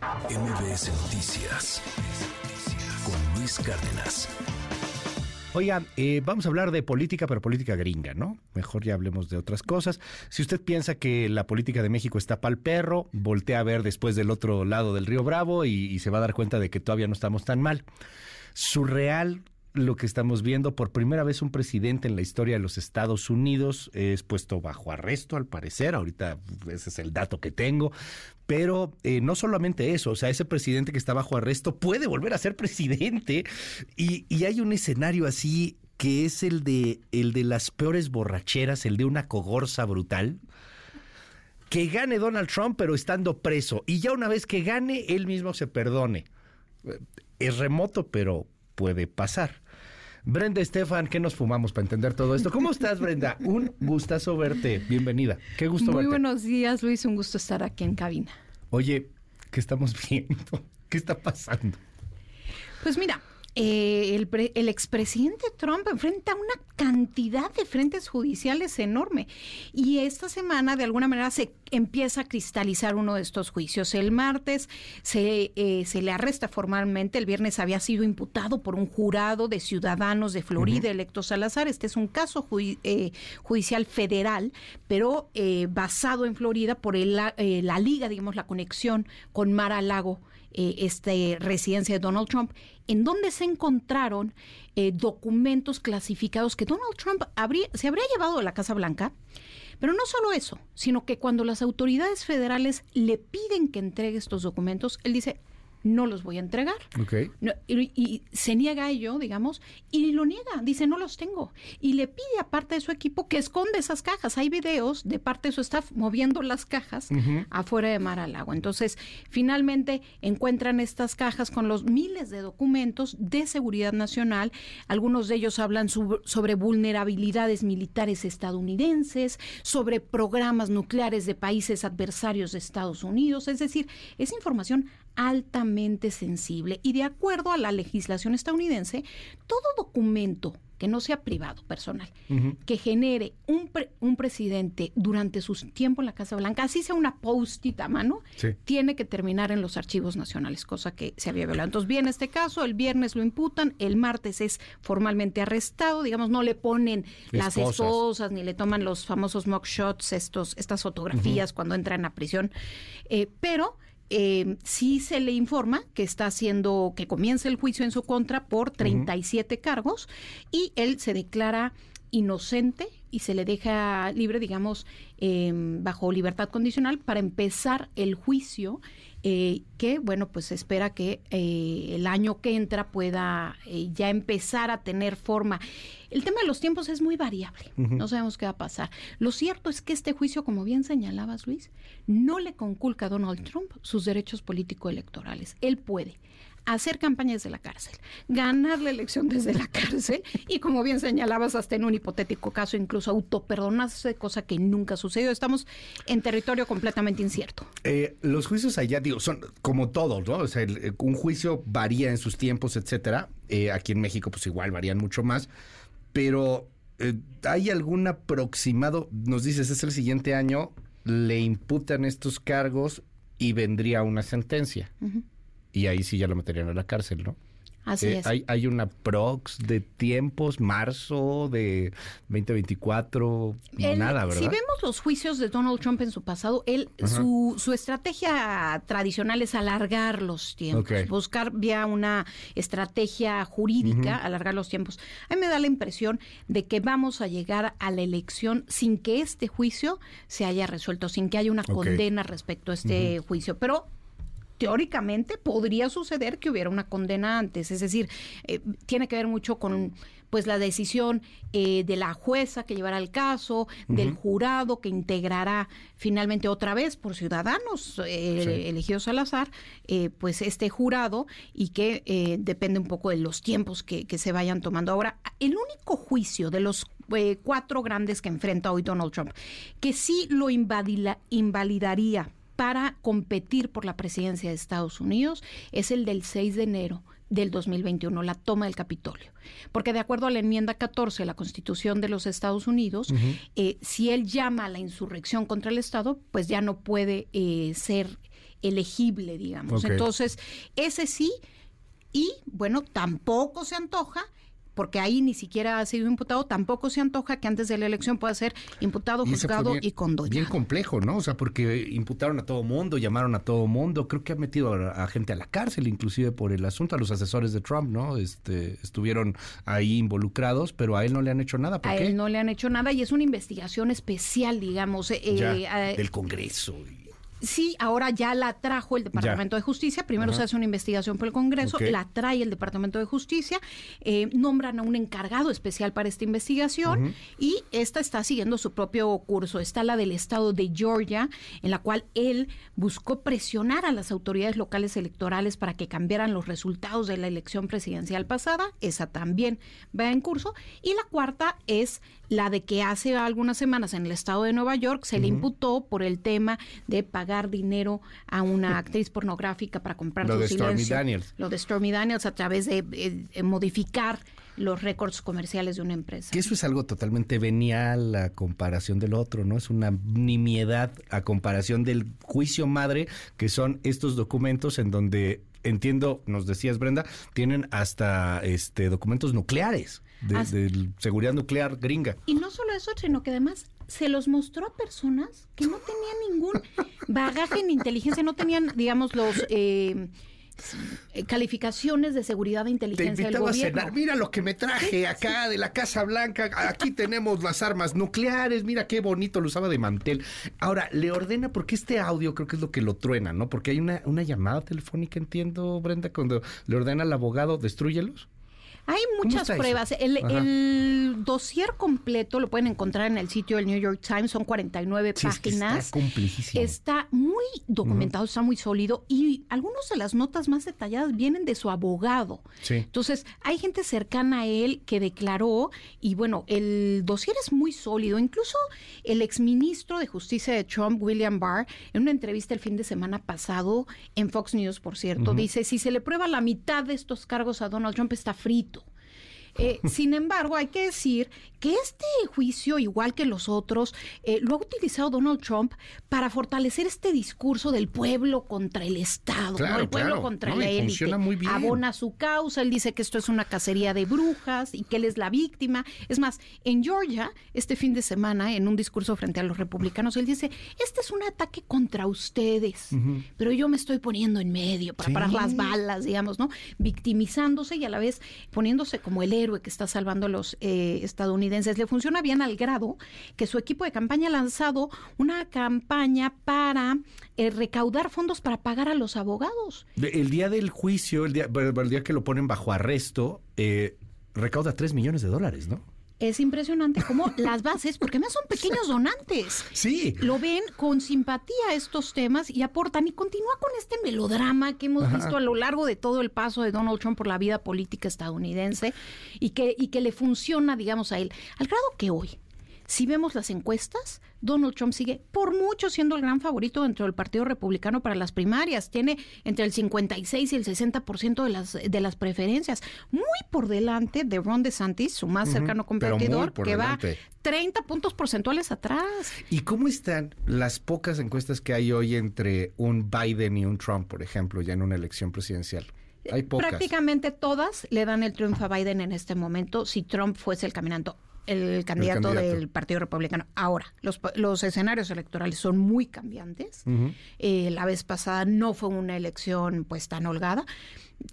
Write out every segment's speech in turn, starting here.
MBS Noticias con Luis Cárdenas. Oiga, eh, vamos a hablar de política, pero política gringa, ¿no? Mejor ya hablemos de otras cosas. Si usted piensa que la política de México está pa'l perro, voltea a ver después del otro lado del río Bravo y, y se va a dar cuenta de que todavía no estamos tan mal. Surreal lo que estamos viendo. Por primera vez un presidente en la historia de los Estados Unidos es puesto bajo arresto, al parecer. Ahorita ese es el dato que tengo. Pero eh, no solamente eso, o sea, ese presidente que está bajo arresto puede volver a ser presidente. Y, y hay un escenario así que es el de, el de las peores borracheras, el de una cogorza brutal. Que gane Donald Trump, pero estando preso. Y ya una vez que gane, él mismo se perdone. Es remoto, pero puede pasar. Brenda Estefan, ¿qué nos fumamos para entender todo esto? ¿Cómo estás, Brenda? Un gustazo verte. Bienvenida. Qué gusto Muy verte. buenos días, Luis. Un gusto estar aquí en cabina. Oye, ¿qué estamos viendo? ¿Qué está pasando? Pues mira, eh, el, pre- el expresidente Trump enfrenta una cantidad de frentes judiciales enorme y esta semana de alguna manera se empieza a cristalizar uno de estos juicios. El martes se, eh, se le arresta formalmente, el viernes había sido imputado por un jurado de ciudadanos de Florida electos al azar. Este es un caso eh, judicial federal, pero eh, basado en Florida por el, la- eh, la liga, digamos, la conexión con Mar a Lago eh, este, residencia de Donald Trump, en donde se encontraron eh, documentos clasificados que Donald Trump habría, se habría llevado a la Casa Blanca. Pero no solo eso, sino que cuando las autoridades federales le piden que entregue estos documentos, él dice, no los voy a entregar. Ok. No, y, y se niega a ello, digamos, y lo niega, dice no los tengo. Y le pide a parte de su equipo que esconde esas cajas. Hay videos de parte de su staff moviendo las cajas afuera de Mar a Lago. Entonces, finalmente encuentran estas cajas con los miles de documentos de seguridad nacional. Algunos de ellos hablan sobre vulnerabilidades militares estadounidenses, sobre programas nucleares de países adversarios de Estados Unidos. Es decir, es información altamente sensible y de acuerdo a la legislación estadounidense, todo documento que no sea privado, personal, que genere un, pre- un presidente durante su tiempo en la Casa Blanca, así sea una post-it a mano, Sí. tiene que terminar en los archivos nacionales, cosa que se había violado. Entonces, viene este caso, el viernes lo imputan, el martes es formalmente arrestado, digamos, no le ponen las Esposas. esposas, ni le toman los famosos mugshots, estos, estas fotografías cuando entran a prisión, Eh, pero eh, sí se le informa que está haciendo, que comienza el juicio en su contra por 37 cargos y él se declara inocente y se le deja libre, digamos, eh, bajo libertad condicional para empezar el juicio eh, que, bueno, pues se espera que eh, el año que entra pueda eh, ya empezar a tener forma. El tema de los tiempos es muy variable, no sabemos qué va a pasar. Lo cierto es que este juicio, como bien señalabas, Luis, no le conculca a Donald Trump sus derechos político-electorales. Él puede hacer campaña desde la cárcel, ganar la elección desde la cárcel y, como bien señalabas, hasta en un hipotético caso, incluso autoperdonarse, cosa que nunca sucedió. Estamos en territorio completamente incierto. Eh, los juicios allá, digo, son como todos, ¿no? O sea, el- eh, un juicio varía en sus tiempos, etcétera. Eh, aquí en México, pues igual varían mucho más. Pero, eh, ¿hay algún aproximado? Nos dices, es el siguiente año, le imputan estos cargos y vendría una sentencia. Y ahí sí ya lo meterían a la cárcel, ¿no? Así Eh, es. Hay, hay una prox de tiempos, marzo de 2024, Él- nada, ¿verdad? Si vemos los juicios de Donald Trump en su pasado, él su, su estrategia tradicional es alargar los tiempos, buscar vía una estrategia jurídica, alargar los tiempos. A mí me da la impresión de que vamos a llegar a la elección sin que este juicio se haya resuelto, sin que haya una condena respecto a este juicio. Pero teóricamente podría suceder que hubiera una condena antes. Es decir, eh, tiene que ver mucho con pues la decisión eh, de la jueza que llevará el caso, del jurado que integrará finalmente otra vez por ciudadanos eh, Sí. elegidos al azar, eh, pues este jurado y que depende un poco de los tiempos que, que se vayan tomando. Ahora, el único juicio de los cuatro grandes que enfrenta hoy Donald Trump, que sí lo invadila- invalidaría para competir por la presidencia de Estados Unidos es el del 6 de enero del 2021, la toma del Capitolio. Porque de acuerdo a la enmienda 14 de la Constitución de los Estados Unidos, eh, si él llama a la insurrección contra el Estado, pues ya no puede eh, ser elegible, digamos. Entonces, ese sí, y bueno, tampoco se antoja porque ahí ni siquiera ha sido imputado, tampoco se antoja que antes de la elección pueda ser imputado, Y juzgado bien- y condenado. Bien complejo, ¿no? O sea, porque imputaron a todo mundo, llamaron a todo mundo. Creo que han metido a, a gente a la cárcel, inclusive por el asunto. A los asesores de Trump, ¿no? Este, estuvieron ahí involucrados, pero a él no le han hecho nada. ¿Por a qué? él no le han hecho nada y es una investigación especial, digamos. eh, Ya, eh, del Congreso. y- Sí, ahora ya la trajo el Departamento de Justicia. Primero se hace una investigación por el Congreso, la trae el Departamento de Justicia, eh, nombran a un encargado especial para esta investigación y esta está siguiendo su propio curso. Está la del estado de Georgia, en la cual él buscó presionar a las autoridades locales electorales para que cambiaran los resultados de la elección presidencial pasada. Esa también va en curso. Y la cuarta es la de que hace algunas semanas en el estado de Nueva York se le imputó por el tema de pagar dinero a una actriz pornográfica para comprar Lo su de Stormy silencio. Daniels. Lo de Stormy Daniels a través de eh, eh, modificar los récords comerciales de una empresa. Que eso es algo totalmente venial a comparación del otro, ¿no? Es una nimiedad a comparación del juicio madre, que son estos documentos en donde, entiendo, nos decías Brenda, tienen hasta este documentos nucleares, de, As- de seguridad nuclear gringa. Y no solo eso, sino que además se los mostró a personas que no tenían ningún bagaje ni inteligencia, no tenían, digamos, los eh, calificaciones de seguridad de Te inteligencia del invitaba a gobierno. cenar. Mira lo que me traje acá de la Casa Blanca. Aquí tenemos las armas nucleares. Mira qué bonito lo usaba de mantel. Ahora, le ordena, porque este audio creo que es lo que lo truena, ¿no? Porque hay una, una llamada telefónica, entiendo, Brenda, cuando le ordena al abogado, destrúyelos. Hay muchas eso? pruebas. El, el dossier completo lo pueden encontrar en el sitio del New York Times. Son 49 Sí, es que páginas. está muy documentado, está muy sólido y algunas de las notas más detalladas vienen de su abogado. Sí. Entonces, hay gente cercana a él que declaró y bueno, el dossier es muy sólido. Incluso el exministro de Justicia de Trump, William Barr, en una entrevista el fin de semana pasado en Fox News, por cierto, dice, si se le prueba la mitad de estos cargos a Donald Trump está frito. Eh, sin embargo, hay que decir que este juicio, igual que los otros, eh, lo ha utilizado Donald Trump para fortalecer este discurso del pueblo contra el Estado, ¿no? Claro, el pueblo claro. contra No, la élite. funciona muy bien. Abona su causa, él dice que esto es una cacería de brujas y que él es la víctima. Es más, en Georgia, este fin de semana, en un discurso frente a los republicanos, él dice, este es un ataque contra ustedes, pero yo me estoy poniendo en medio para Sí. parar las balas, digamos, ¿no? Victimizándose y a la vez poniéndose como el héroe que está salvando a los eh, estadounidenses. Le funciona bien al grado que su equipo de campaña ha lanzado una campaña para eh, recaudar fondos para pagar a los abogados. El día del juicio, el día, el día que lo ponen bajo arresto, eh, recauda 3 millones de dólares, ¿no? Es impresionante cómo las bases, porque además son pequeños donantes, Sí. lo ven con simpatía estos temas y aportan y continúa con este melodrama que hemos visto a lo largo de todo el paso de Donald Trump por la vida política estadounidense y que, y que le funciona, digamos, a él. Al grado que hoy, si vemos las encuestas, Donald Trump sigue por mucho siendo el gran favorito dentro del Partido Republicano para las primarias. Tiene entre el 56 y el 60% de las, de las preferencias. Muy por delante de Ron DeSantis, su más cercano competidor, que delante. va 30 puntos porcentuales atrás. ¿Y cómo están las pocas encuestas que hay hoy entre un Biden y un Trump, por ejemplo, ya en una elección presidencial? Hay pocas. Prácticamente todas le dan el triunfo a Biden en este momento si Trump fuese el caminante. El candidato, candidato. del Partido Republicano. Ahora, los, los escenarios electorales son muy cambiantes. Eh, la vez pasada no fue una elección pues tan holgada.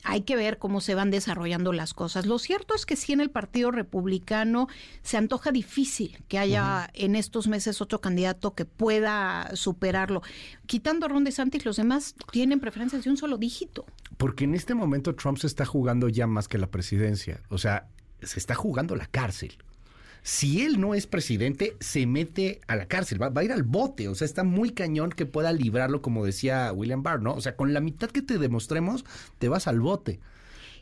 Hay que ver cómo se van desarrollando las cosas. Lo cierto es que sí en el Partido Republicano se antoja difícil que haya en estos meses otro candidato que pueda superarlo. Quitando a Ron DeSantis, los demás tienen preferencias de un solo dígito. Porque en este momento Trump se está jugando ya más que la presidencia. O sea, se está jugando la cárcel. Si él no es presidente, se mete a la cárcel, va, va a ir al bote. O sea, está muy cañón que pueda librarlo, como decía William Barr, ¿no? O sea, con la mitad que te demostremos, te vas al bote.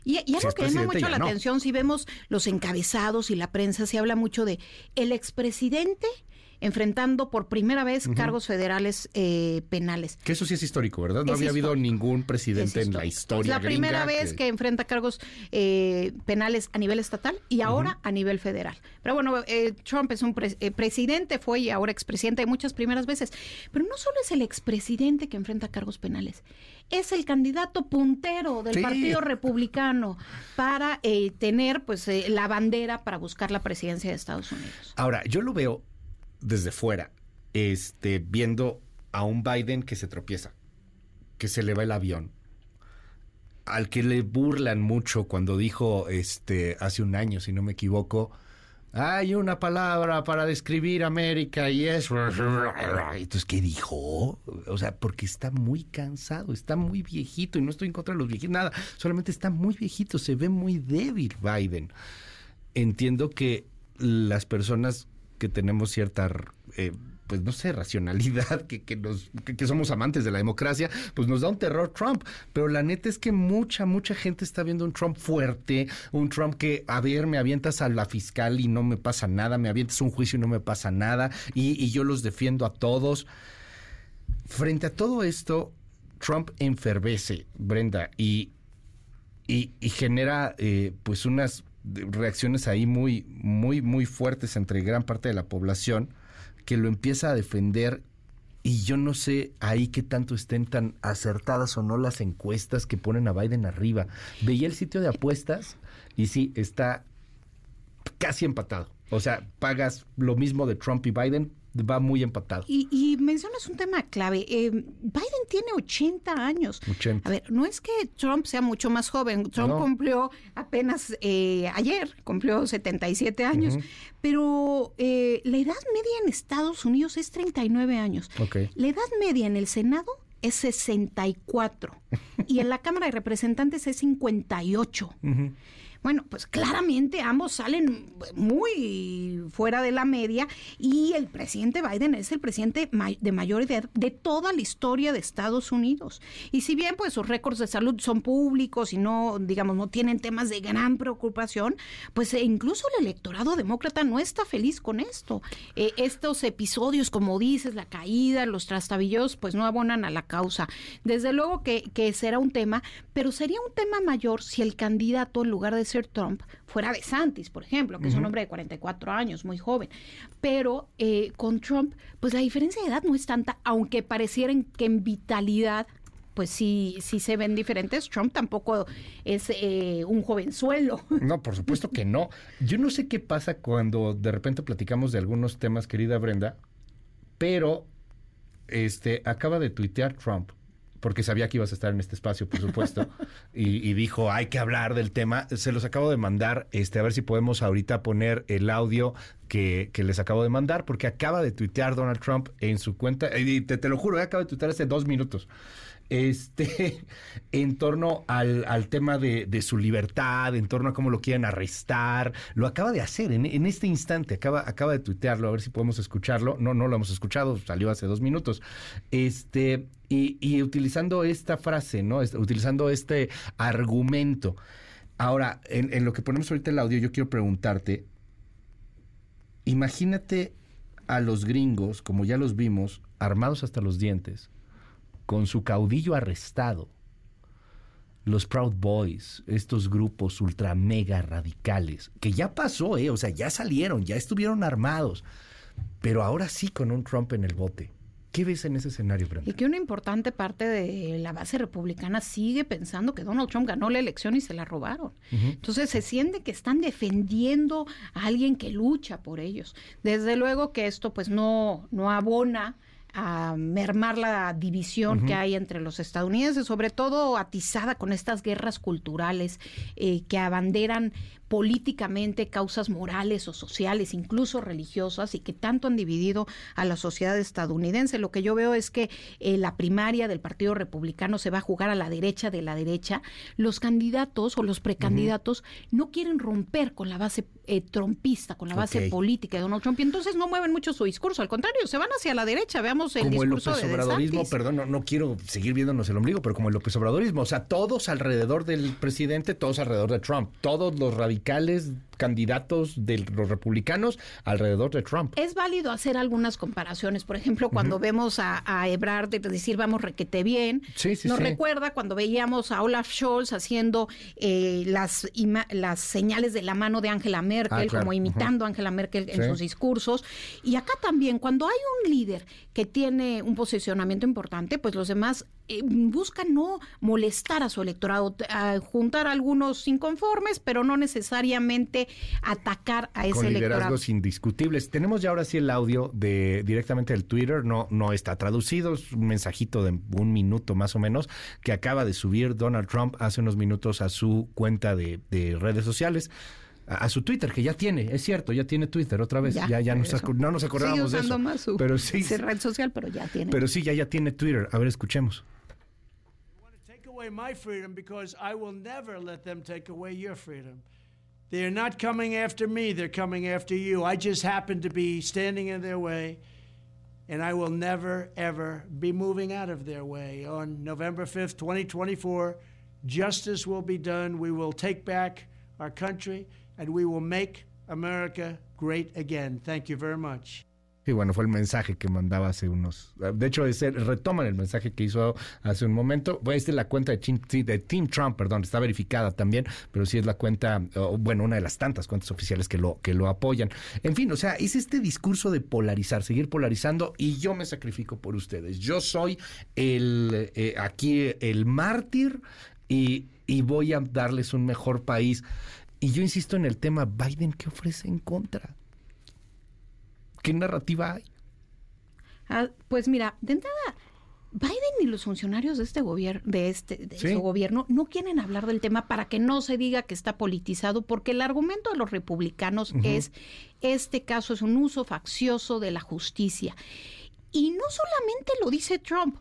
Y, y algo que llama mucho la no. atención, si vemos los encabezados y la prensa, se habla mucho de el expresidente enfrentando por primera vez cargos federales eh, penales. Que eso sí es histórico, ¿verdad? No había habido ningún presidente en la historia. Es la primera vez que... enfrenta cargos eh, penales a nivel estatal y ahora a nivel federal. Pero bueno, eh, Trump es un presidente, fue y ahora expresidente de muchas primeras veces. Pero no solo es el expresidente que enfrenta cargos penales, es el candidato puntero del Partido Republicano para tener pues la bandera para buscar la presidencia de Estados Unidos. Ahora, yo lo veo desde fuera, este, viendo a un Biden que se tropieza, que se le va el avión, al que le burlan mucho cuando dijo, este, hace un año, si no me equivoco, hay una palabra para describir América y es... Entonces, ¿qué dijo? O sea, porque está muy cansado, está muy viejito y no estoy en contra de los viejitos, nada, solamente está muy viejito, se ve muy débil Biden. Entiendo que las personas que tenemos cierta, eh, pues no sé, racionalidad, que, que, nos, que, somos amantes de la democracia, pues nos da un terror Trump. Pero la neta es que mucha, mucha gente está viendo un Trump fuerte, un Trump que, a ver, me avientas a la fiscal y no me pasa nada, me avientas un juicio y no me pasa nada, y, y yo los defiendo a todos. Frente a todo esto, Trump enfervece, Brenda, y, y, genera eh, pues unas reacciones ahí muy, muy, muy fuertes entre gran parte de la población que lo empieza a defender y yo no sé ahí qué tanto estén tan acertadas o no las encuestas que ponen a Biden arriba. Veía el sitio de apuestas y sí, está casi empatado. O sea, pagas lo mismo de Trump y Biden, va muy empatado. Y, mencionas un tema clave. Eh, Biden tiene 80 años. 80. A ver, no es que Trump sea mucho más joven. Trump cumplió apenas eh, ayer, cumplió 77 años. Pero eh, la edad media en Estados Unidos es 39 años. Okay. La edad media en el Senado es 64. y en la Cámara de Representantes es 58. Bueno, pues claramente ambos salen muy fuera de la media y el presidente Biden es el presidente de mayor edad de toda la historia de Estados Unidos. Y si bien pues sus récords de salud son públicos y no, digamos, no tienen temas de gran preocupación, pues eh, incluso el electorado demócrata no está feliz con esto. Eh, estos episodios, como dices, la caída, los trastabillos, pues no abonan a la causa. Desde luego que, que será un tema, pero sería un tema mayor si el candidato, en lugar de ser Trump fuera de Santis, por ejemplo, que es un hombre de 44 años, muy joven. Pero eh, con Trump, pues la diferencia de edad no es tanta, aunque parecieran que en vitalidad pues sí, sí se ven diferentes. Trump tampoco es eh, un jovenzuelo. No, por supuesto que no. Yo no sé qué pasa cuando de repente platicamos de algunos temas, querida Brenda, pero este acaba de tuitear Trump porque sabía que ibas a estar en este espacio, por supuesto, y, dijo, hay que hablar del tema. Se los acabo de mandar, este, a ver si podemos ahorita poner el audio que, les acabo de mandar, porque acaba de tuitear Donald Trump en su cuenta, y te, te lo juro, eh, acaba de tuitear hace dos minutos este, en torno al, al tema de, de, su libertad, en torno a cómo lo quieren arrestar. Lo acaba de hacer en, en, este instante, acaba, acaba de tuitearlo, a ver si podemos escucharlo. No, no lo hemos escuchado, salió hace dos minutos. Este, y, y utilizando esta frase, ¿no? utilizando este argumento. Ahora, en, en lo que ponemos ahorita el audio, yo quiero preguntarte, imagínate a los gringos, como ya los vimos, armados hasta los dientes, con su caudillo arrestado, los Proud Boys, estos grupos ultra mega radicales, que ya pasó, ¿eh? o sea, ya salieron, ya estuvieron armados, pero ahora sí con un Trump en el bote. ¿Qué ves en ese escenario, Brenda? Y que una importante parte de la base republicana sigue pensando que Donald Trump ganó la elección y se la robaron. Entonces se siente que están defendiendo a alguien que lucha por ellos. Desde luego que esto pues no, no abona a mermar la división que hay entre los estadounidenses, sobre todo atizada con estas guerras culturales eh, que abanderan políticamente causas morales o sociales, incluso religiosas, y que tanto han dividido a la sociedad estadounidense. Lo que yo veo es que eh, la primaria del Partido Republicano se va a jugar a la derecha de la derecha. Los candidatos o los precandidatos no quieren romper con la base eh, trompista, con la base política de Donald Trump, y entonces no mueven mucho su discurso, al contrario, se van hacia la derecha, veamos el como el discurso López de Obradorismo, perdón, no, no quiero seguir viéndonos el ombligo, pero como el López Obradorismo, o sea, todos alrededor del presidente, todos alrededor de Trump, todos los radicales candidatos de los republicanos alrededor de Trump. Es válido hacer algunas comparaciones. Por ejemplo, cuando vemos a, a Ebrard de decir vamos requete bien, Sí, sí, nos sí. recuerda cuando veíamos a Olaf Scholz haciendo eh, las, las señales de la mano de Angela Merkel, Ah, claro. como imitando a Angela Merkel en Sí. sus discursos. Y acá también, cuando hay un líder que tiene un posicionamiento importante, pues los demás eh, buscan no molestar a su electorado, a juntar a algunos inconformes, pero no necesariamente atacar a ese con electorado. liderazgos indiscutibles. Tenemos ya ahora sí el audio de directamente del Twitter, no, no está traducido, es un mensajito de un minuto más o menos que acaba de subir Donald Trump hace unos minutos a su cuenta de, de redes sociales. A, a su Twitter, que ya tiene, es cierto, ya tiene Twitter otra vez. Ya, ya, nos acu- no nos acordábamos de eso. más su, pero sí, su red social, pero ya tiene. pero sí, ya, ya tiene Twitter. A ver, escuchemos. take away my freedom because I will never let them take away your freedom. They're not coming after me, they're coming after you. I just happen to be standing in their way, and I will never, ever be moving out of their way. On November 5th, 2024, justice will be done. We will take back our country, and we will make America great again. Thank you very much. Sí, bueno, fue el mensaje que mandaba hace unos. De hecho, ese, retoman el mensaje que hizo hace un momento. Pues, esta es la cuenta de Team, Trump, perdón, está verificada también, pero sí es la cuenta, bueno, una de las tantas cuentas oficiales que lo, que lo apoyan. En fin, o sea, es este discurso de polarizar, seguir polarizando, y yo me sacrifico por ustedes. Yo soy el eh, aquí el mártir y, y voy a darles un mejor país. Y yo insisto en el tema, Biden, ¿qué ofrece en contra? ¿Qué narrativa hay? Ah, pues mira, de entrada, Biden y los funcionarios de este gobierno, de este, de Sí. su gobierno, no quieren hablar del tema para que no se diga que está politizado, porque el argumento de los republicanos es este caso es un uso faccioso de la justicia. Y no solamente lo dice Trump,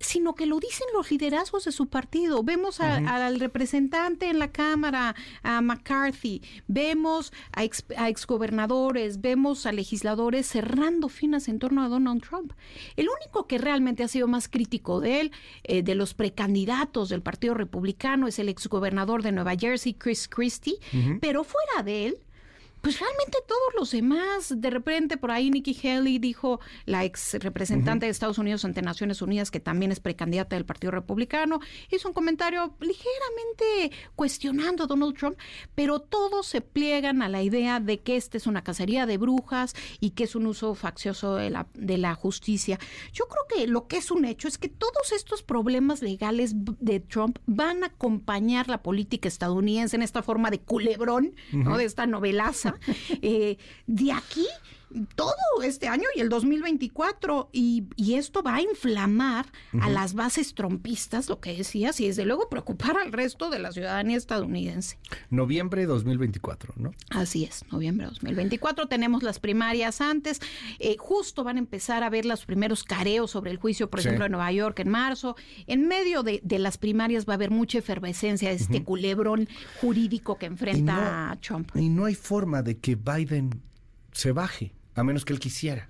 sino que lo dicen los liderazgos de su partido. Vemos a- al representante en la Cámara, a McCarthy, vemos a, ex, a exgobernadores, vemos a legisladores cerrando finas en torno a Donald Trump. El único que realmente ha sido más crítico de él, eh, de los precandidatos del Partido Republicano, es el exgobernador de Nueva Jersey, Chris Christie, pero fuera de él, pues realmente todos los demás, de repente por ahí Nikki Haley dijo, la ex representante de Estados Unidos ante Naciones Unidas, que también es precandidata del Partido Republicano, hizo un comentario ligeramente cuestionando a Donald Trump, pero todos se pliegan a la idea de que esta es una cacería de brujas y que es un uso faccioso de la, de la justicia. Yo creo que lo que es un hecho es que todos estos problemas legales de Trump van a acompañar la política estadounidense en esta forma de culebrón, ¿no? de esta novelaza, eh, de aquí todo este año y el 2024 y, y esto va a inflamar a las bases trompistas, lo que decías, y desde luego preocupar al resto de la ciudadanía estadounidense. Noviembre 2024, ¿no? Así es, noviembre de 2024 tenemos las primarias antes, eh, justo van a empezar a ver los primeros careos sobre el juicio, por Sí. ejemplo, de Nueva York en marzo. En medio de, de las primarias va a haber mucha efervescencia de este culebrón jurídico que enfrenta a Trump. y no hay forma de que Biden se baje, a menos que él quisiera.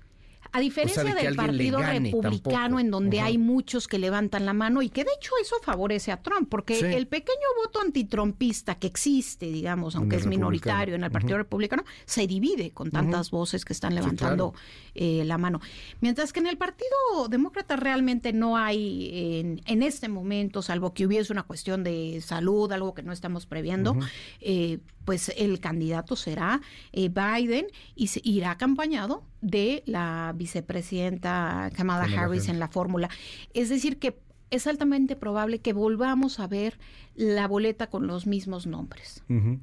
A diferencia de del Partido Republicano, tampoco. en donde hay muchos que levantan la mano y que de hecho eso favorece a Trump, porque Sí. el pequeño voto antitrumpista que existe, digamos, aunque es minoritario en el Partido. Republicano, se divide con tantas voces que están levantando eh, la mano. Mientras que en el Partido Demócrata realmente no hay en, en este momento, salvo que hubiese una cuestión de salud, algo que no estamos previendo, eh, pues el candidato será eh, Biden y se irá acompañado de la vicepresidenta Kamala, Harris en la fórmula. Es decir, que es altamente probable que volvamos a ver la boleta con los mismos nombres. Vamos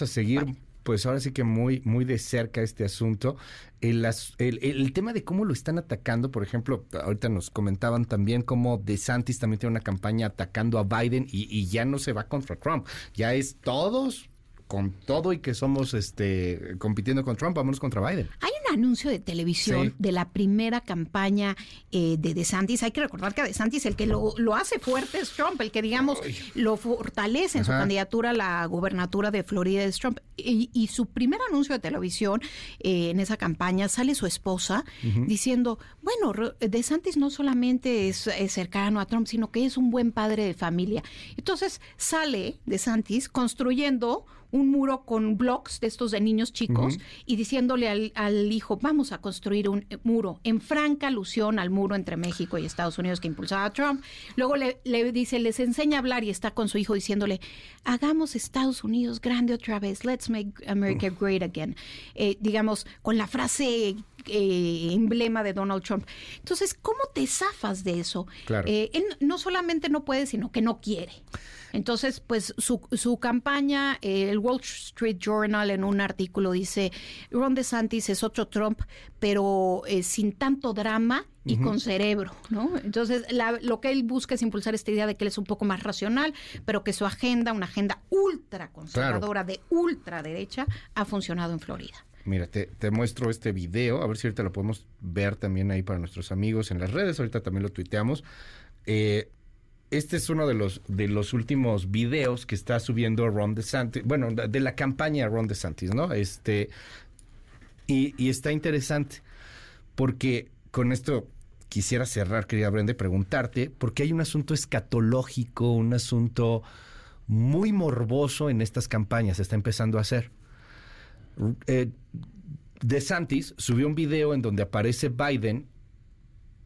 ¿No? a seguir, Vale. pues ahora sí que muy, muy de cerca este asunto. El, el, el tema de cómo lo están atacando, por ejemplo, ahorita nos comentaban también cómo DeSantis también tiene una campaña atacando a Biden y, y ya no se va contra Trump, ya es todos con todo y que somos este compitiendo con Trump, vámonos contra Biden. Hay anuncio de televisión Sí. de la primera campaña eh, de DeSantis. Hay que recordar que a DeSantis el que lo, lo hace fuerte es Trump, el que digamos lo fortalece en su candidatura a la gobernatura de Florida es Trump. Y, y su primer anuncio de televisión eh, en esa campaña sale su esposa diciendo, bueno, DeSantis no solamente es, es cercano a Trump, sino que es un buen padre de familia. Entonces sale DeSantis construyendo un muro con blocks de estos de niños chicos y diciéndole al, al hijo, vamos a construir un eh, muro en franca alusión al muro entre México y Estados Unidos que impulsaba Trump. Luego le, le dice, les enseña a hablar y está con su hijo diciéndole, hagamos Estados Unidos grande otra vez, let's make America great again. Eh, digamos, con la frase eh, emblema de Donald Trump. Entonces, ¿cómo te zafas de eso? Claro. Eh, él no solamente no puede, sino que no quiere. Entonces, pues su, su campaña, eh, el Wall Street Journal en un artículo dice, Ron DeSantis es otro Trump, pero eh, sin tanto drama y con cerebro, ¿no? Entonces, la- lo que él busca es impulsar esta idea de que él es un poco más racional, pero que su agenda, una agenda ultra conservadora de ultraderecha, ha funcionado en Florida. Mira, te, te muestro este video, a ver si ahorita lo podemos ver también ahí para nuestros amigos en las redes, ahorita también lo tuiteamos. Eh, este es uno de los, de los últimos videos que está subiendo Ron DeSantis, bueno, de la campaña Ron DeSantis, ¿no? Este, y, y está interesante, porque con esto quisiera cerrar, querida Brenda, y preguntarte, porque hay un asunto escatológico, un asunto muy morboso en estas campañas, se está empezando a hacer. Eh, DeSantis subió un video en donde aparece Biden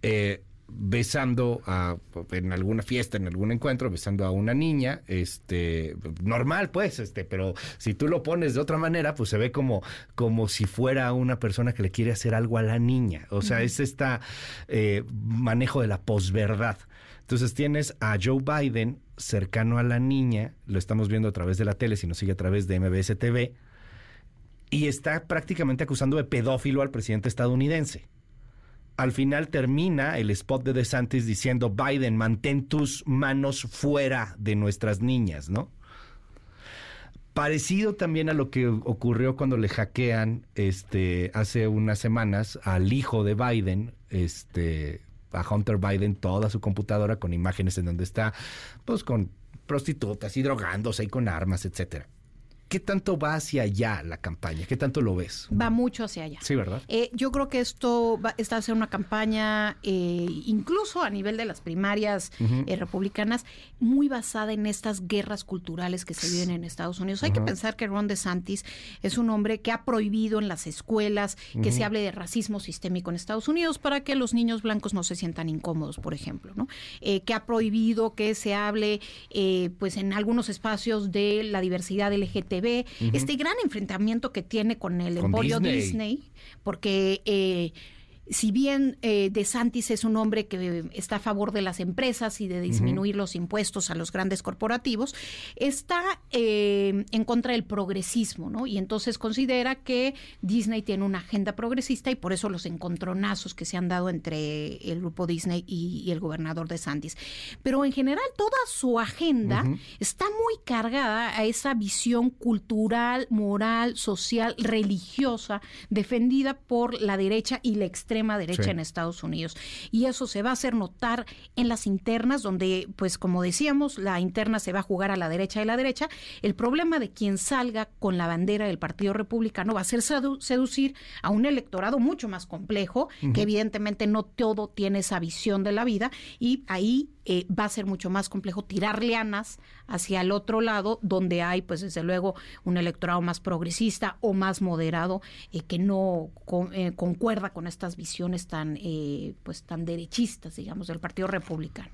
eh, besando a, en alguna fiesta, en algún encuentro, besando a una niña, este, normal pues, este, pero si tú lo pones de otra manera, pues se ve como, como si fuera una persona que le quiere hacer algo a la niña. O sea, es esta eh, manejo de la posverdad. Entonces tienes a Joe Biden cercano a la niña, lo estamos viendo a través de la tele, si nos sigue a través de MBS TV, y está prácticamente acusando de pedófilo al presidente estadounidense. Al final termina el spot de DeSantis diciendo, Biden, mantén tus manos fuera de nuestras niñas, ¿no? Parecido también a lo que ocurrió cuando le hackean este, hace unas semanas al hijo de Biden, este, a Hunter Biden, toda su computadora con imágenes en donde está, pues con prostitutas y drogándose y con armas, etcétera. ¿Qué tanto va hacia allá la campaña? ¿Qué tanto lo ves? Va mucho hacia allá. Sí, ¿verdad? Eh, yo creo que esto va, está a ser una campaña, eh, incluso a nivel de las primarias eh, republicanas, muy basada en estas guerras culturales que se viven en Estados Unidos. Hay que pensar que Ron DeSantis es un hombre que ha prohibido en las escuelas que se hable de racismo sistémico en Estados Unidos para que los niños blancos no se sientan incómodos, por ejemplo, ¿no? Que ha prohibido que se hable, pues, en algunos espacios de la diversidad LGTB. Este gran enfrentamiento que tiene con el Con emporio Disney. Disney, porque eh, si bien eh, DeSantis es un hombre que está a favor de las empresas y de disminuir los impuestos a los grandes corporativos, está eh, en contra del progresismo, ¿no? Y entonces considera que Disney tiene una agenda progresista y por eso los encontronazos que se han dado entre el grupo Disney y, y el gobernador DeSantis. Pero en general toda su agenda está muy cargada a esa visión cultural, moral, social, religiosa, defendida por la derecha y la extrema derecha Sí. en Estados Unidos. Y eso se va a hacer notar en las internas, donde, pues como decíamos, la interna se va a jugar a la derecha de la derecha. El problema de quien salga con la bandera del Partido Republicano va a ser sedu- seducir a un electorado mucho más complejo, que evidentemente no todo tiene esa visión de la vida, y ahí eh, va a ser mucho más complejo tirar lianas hacia el otro lado, donde hay, pues desde luego, un electorado más progresista o más moderado eh, que no con- eh, concuerda con estas visiones tan, eh, pues tan derechistas, digamos, del Partido Republicano.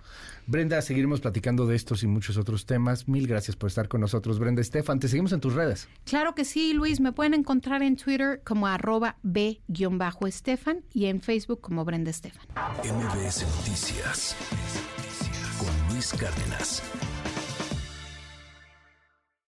Brenda, seguiremos platicando de estos y muchos otros temas. Mil gracias por estar con nosotros, Brenda Estefan. Te seguimos en tus redes. Claro que sí, Luis, me pueden encontrar en Twitter como arroba b-estefan y en Facebook como Brenda Estefan. MBS Noticias con Luis Cárdenas.